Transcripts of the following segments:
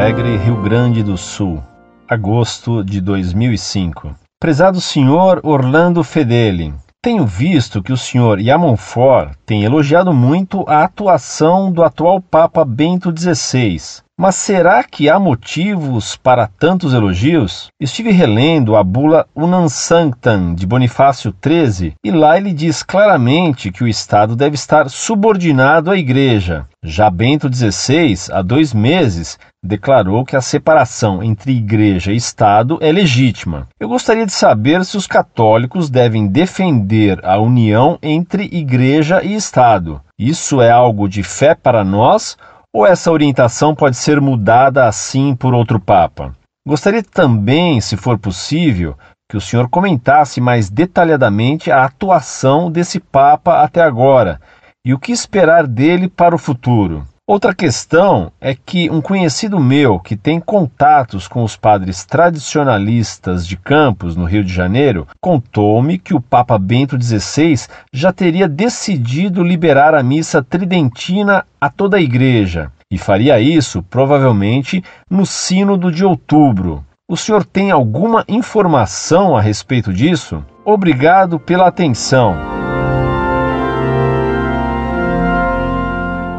Alegre, Rio Grande do Sul, agosto de 2005. Prezado senhor Orlando Fedeli, tenho visto que o senhor Yamonfort tem elogiado muito a atuação do atual Papa Bento XVI. Mas será que há motivos para tantos elogios? Estive relendo a bula Unam Sanctam de Bonifácio XIII e lá ele diz claramente que o Estado deve estar subordinado à Igreja. Já Bento XVI, há dois meses, declarou que a separação entre Igreja e Estado é legítima. Eu gostaria de saber se os católicos devem defender a união entre Igreja e Estado. Isso é algo de fé para nós ou essa orientação pode ser mudada assim por outro Papa? Gostaria também, se for possível, que o senhor comentasse mais detalhadamente a atuação desse Papa até agora e o que esperar dele para o futuro. Outra questão é que um conhecido meu que tem contatos com os padres tradicionalistas de Campos, no Rio de Janeiro, contou-me que o Papa Bento XVI já teria decidido liberar a missa tridentina a toda a igreja e faria isso provavelmente no Sínodo de outubro. O senhor tem alguma informação a respeito disso? Obrigado pela atenção.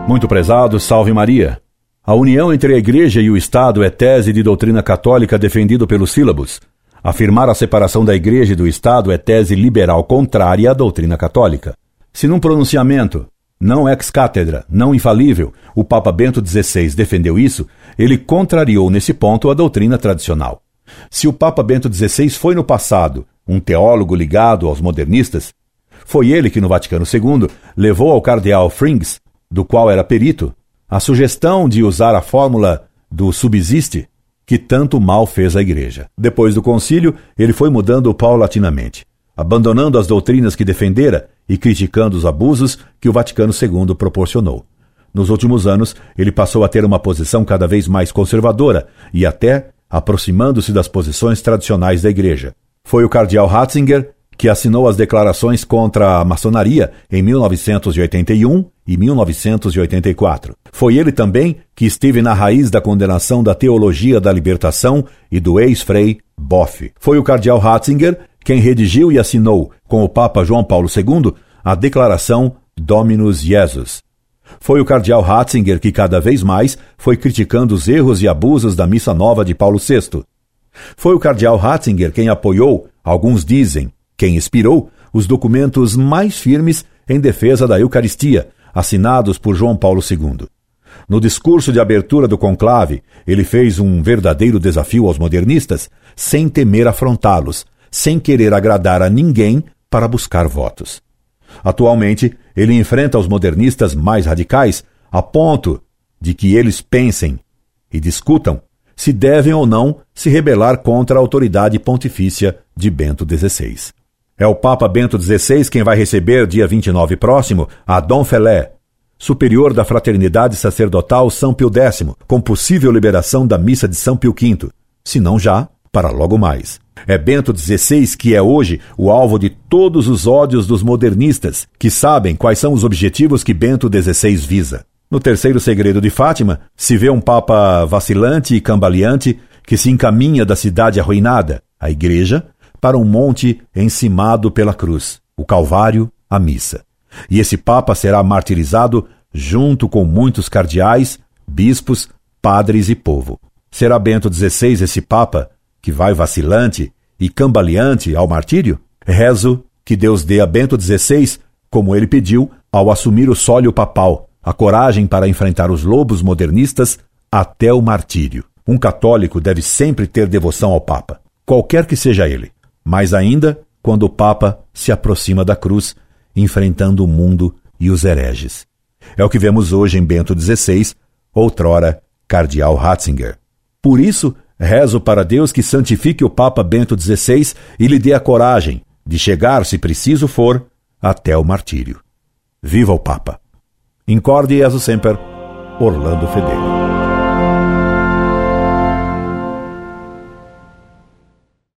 Muito prezado, salve Maria. A união entre a Igreja e o Estado é tese de doutrina católica defendido pelos sílabos. Afirmar a separação da Igreja e do Estado é tese liberal contrária à doutrina católica. Se num pronunciamento, não ex cátedra, não infalível, o Papa Bento XVI defendeu isso, ele contrariou nesse ponto a doutrina tradicional. Se o Papa Bento XVI foi no passado um teólogo ligado aos modernistas, foi ele que no Vaticano II levou ao cardeal Frings do qual era perito, a sugestão de usar a fórmula do subsiste, que tanto mal fez à Igreja. Depois do concílio, ele foi mudando paulatinamente, abandonando as doutrinas que defendera e criticando os abusos que o Vaticano II proporcionou. Nos últimos anos, ele passou a ter uma posição cada vez mais conservadora e até aproximando-se das posições tradicionais da Igreja. Foi o cardeal Ratzinger que assinou as declarações contra a maçonaria em 1981 e 1984. Foi ele também que esteve na raiz da condenação da teologia da libertação e do ex-frei Boff. Foi o cardeal Ratzinger quem redigiu e assinou, com o Papa João Paulo II, a declaração Dominus Jesus. Foi o cardeal Ratzinger que cada vez mais foi criticando os erros e abusos da Missa Nova de Paulo VI. Foi o cardeal Ratzinger quem apoiou, alguns dizem, quem inspirou, os documentos mais firmes em defesa da Eucaristia, assinados por João Paulo II. No discurso de abertura do conclave, ele fez um verdadeiro desafio aos modernistas, sem temer afrontá-los, sem querer agradar a ninguém para buscar votos. Atualmente, ele enfrenta os modernistas mais radicais a ponto de que eles pensem e discutam se devem ou não se rebelar contra a autoridade pontifícia de Bento XVI. É o Papa Bento XVI quem vai receber, dia 29 próximo, a Dom Felé, superior da Fraternidade Sacerdotal São Pio X, com possível liberação da missa de São Pio V, se não já, para logo mais. É Bento XVI que é hoje o alvo de todos os ódios dos modernistas, que sabem quais são os objetivos que Bento XVI visa. No terceiro segredo de Fátima, se vê um Papa vacilante e cambaleante que se encaminha da cidade arruinada, a Igreja, para um monte encimado pela cruz, o Calvário, a missa. E esse Papa será martirizado junto com muitos cardeais, bispos, padres e povo. Será Bento XVI esse Papa que vai vacilante e cambaleante ao martírio? Rezo que Deus dê a Bento XVI, como ele pediu, ao assumir o sólio papal, a coragem para enfrentar os lobos modernistas até o martírio. Um católico deve sempre ter devoção ao Papa, qualquer que seja ele mais ainda quando o Papa se aproxima da cruz, enfrentando o mundo e os hereges. É o que vemos hoje em Bento XVI, outrora Cardeal Ratzinger. Por isso, rezo para Deus que santifique o Papa Bento XVI e lhe dê a coragem de chegar, se preciso for, até o martírio. Viva o Papa! Incorde Jesus Semper, Orlando Fedeli.